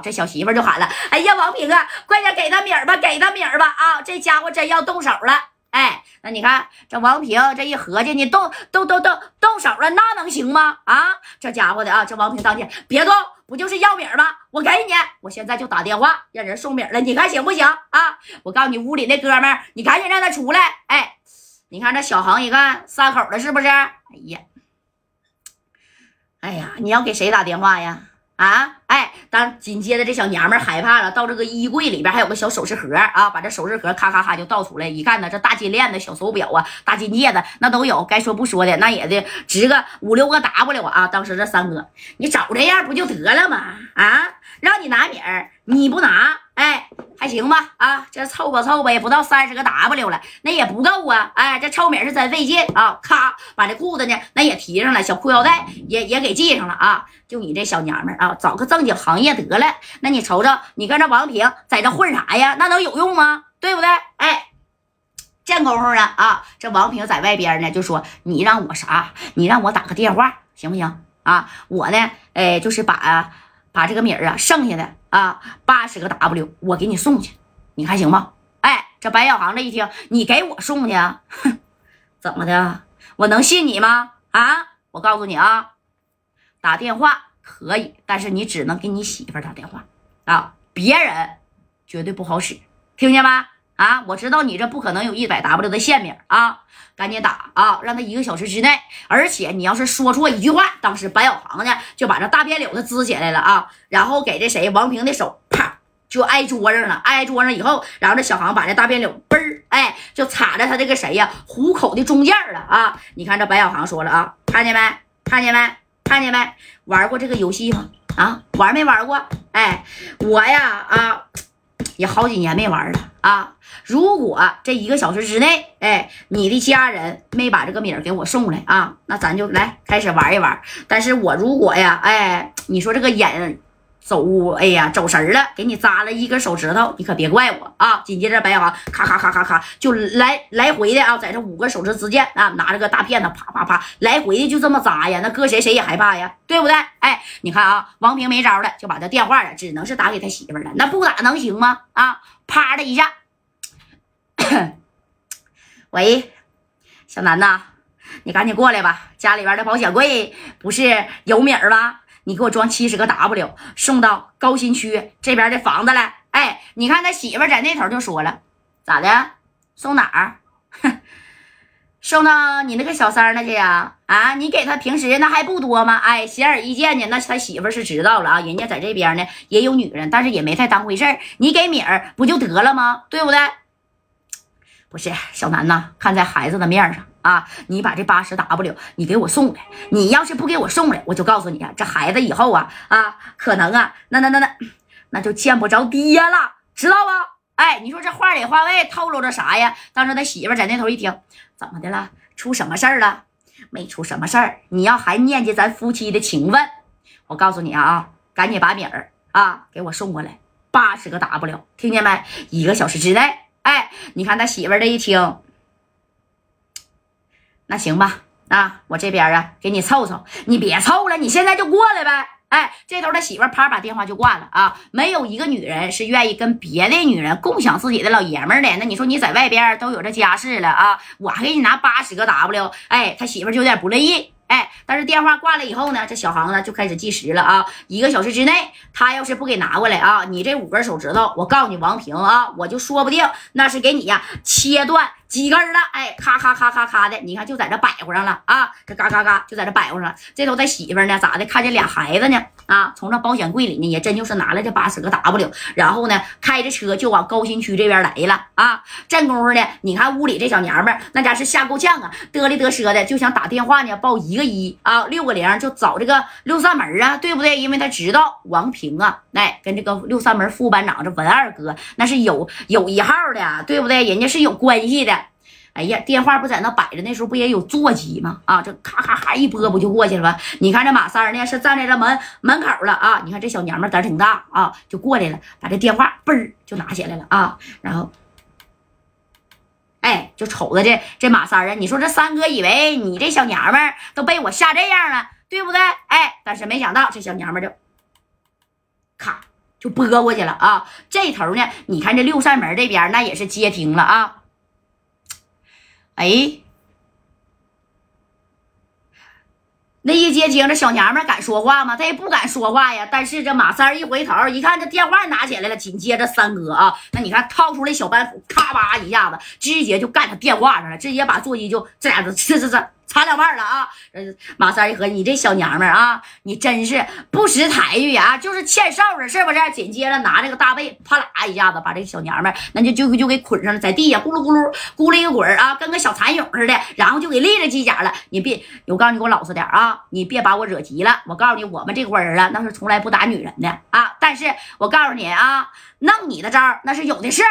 这小媳妇就喊了：“哎呀，王平啊，快点给他米儿吧，给他米儿吧！啊，这家伙真要动手了。”哎，那你看这王平这一合计，你动动动动动手了，那能行吗？啊，这家伙的啊，这王平当天别动，不就是要米儿吗？我给你，我现在就打电话让人送米儿了，你看行不行啊？我告诉你，屋里那哥们儿，你赶紧让他出来。哎，你看这小航一看撒口了是不是？哎呀，哎呀，你要给谁打电话呀？啊，当紧接着这小娘们害怕了，到这个衣柜里边还有个小首饰盒啊，把这首饰盒咔咔咔就倒出来，一看呢，这大金链子、小手表啊、大金戒指那都有，该说不说的，那也得值个五六个 W 啊。当时这三哥，你找这样不就得了吗？啊，让你拿米儿，你不拿，哎。还行吧，啊，这凑吧凑吧，也不到三十个 W 了，那也不够啊，哎，这臭米是真费劲啊，咔，把这裤子呢，那也提上了，小裤腰带也也给系上了啊，就你这小娘们啊，找个正经行业得了，那你瞅瞅，你跟这王平在这混啥呀？那能有用吗？对不对？哎，这功夫呢，啊，这王平在外边呢，就说你让我啥？你让我打个电话行不行？啊，我呢，哎，就是把。把这个米儿啊，剩下的啊八十个 W，我给你送去，你看行吗？哎，这白小航这一听，你给我送去，哼，怎么的？我能信你吗？啊，我告诉你啊，打电话可以，但是你只能给你媳妇打电话啊，别人绝对不好使，听见吗？啊，我知道你这不可能有一百 W 的线名啊，赶紧打啊，让他一个小时之内。而且你要是说错一句话，当时白小航呢就把这大辫柳子支起来了啊，然后给这谁王平的手啪就挨桌上了，挨桌上以后，然后这小航把这大辫柳嘣儿哎就插在他这个谁呀虎口的中间了啊！你看这白小航说了啊，看见没？看见没？看见没？玩过这个游戏吗？啊，玩没玩过？哎，我呀啊。也好几年没玩了啊！如果这一个小时之内，哎，你的家人没把这个米儿给我送来啊，那咱就来开始玩一玩。但是我如果呀，哎，你说这个眼。走，哎呀，走神了，给你扎了一根手指头，你可别怪我啊！紧接着白小航咔咔咔咔咔就来来回的啊，在这五个手指之间啊，拿着个大片子啪啪啪来回的就这么扎呀，那搁谁谁也害怕呀，对不对？哎，你看啊，王平没招了，就把这电话呀，只能是打给他媳妇了，那不打能行吗？啊，啪的一下，喂，小南呐，你赶紧过来吧，家里边的保险柜不是有米儿吗？你给我装七十个 W，送到高新区这边的房子来。哎，你看他媳妇在那头就说了，咋的？送哪儿？送到你那个小三那去呀？啊，你给他平时那还不多吗？哎，显而易见的，那他媳妇是知道了啊。人家在这边呢也有女人，但是也没太当回事儿。你给米儿不就得了吗？对不对？不是小南呐，看在孩子的面上。啊！你把这八十 W 你给我送来，你要是不给我送来，我就告诉你啊，这孩子以后啊啊，可能啊，那那那那那就见不着爹了，知道不？哎，你说这话里话外透露着啥呀？当时他媳妇在那头一听，怎么的了？出什么事儿了？没出什么事儿。你要还念及咱夫妻的情分，我告诉你啊，赶紧把米儿啊给我送过来，八十个 W，听见没？一个小时之内。哎，你看他媳妇这一听。那行吧，啊，我这边啊给你凑凑，你别凑了，你现在就过来呗。哎，这头他媳妇啪把电话就挂了啊，没有一个女人是愿意跟别的女人共享自己的老爷们的。那你说你在外边都有这家室了啊，我还给你拿八十个 W，哎，他媳妇就有点不乐意。哎，但是电话挂了以后呢，这小航呢就开始计时了啊，一个小时之内，他要是不给拿过来啊，你这五根手指头，我告诉你王平啊，我就说不定那是给你呀切断。几根了？哎，咔咔咔咔咔的，你看就在这摆活上了啊！这嘎嘎嘎就在这摆活上了。这头他媳妇呢，咋的？看见俩孩子呢？啊，从这保险柜里呢，也真就是拿了这八十个 W，然后呢，开着车就往高新区这边来了啊！这功夫呢，你看屋里这小娘们那家是吓够呛啊，嘚里嘚瑟的就想打电话呢，报一个一啊，六个零就找这个六扇门啊，对不对？因为他知道王平啊，哎，跟这个六扇门副班长这文二哥那是有有一号的，对不对？人家是有关系的。哎呀，电话不在那摆着，那时候不也有座机吗？啊，这咔咔咔一拨不就过去了吗？你看这马三呢，是站在这门门口了啊！你看这小娘们胆挺大啊，就过来了，把这电话嘣就拿起来了啊，然后，哎，就瞅着这这马三啊，你说这三哥以为你这小娘们都被我吓这样了，对不对？哎，但是没想到这小娘们就咔就拨过去了啊。这头呢，你看这六扇门这边那也是接听了啊。哎，那一接听，这小娘们敢说话吗？她也不敢说话呀。但是这马三一回头一看，这电话拿起来了。紧接着三哥啊，那你看掏出来小板斧，咔吧一下子，直接就干他电话上了，直接把座机就这样子，这这这。擦两半了啊！马三一合计，你这小娘们啊，你真是不识抬举啊，就是欠臊的，是不是？紧接着拿这个大被，啪啦一下子把这个小娘们那就就就给捆上了，在地下咕噜咕噜咕噜一个滚啊，跟个小蚕蛹似的，然后就给立了机甲了。你别，我告诉你，给我老实点啊！你别把我惹急了。我告诉你，我们这伙人啊，那是从来不打女人的啊。但是我告诉你啊，弄你的招那是有的是。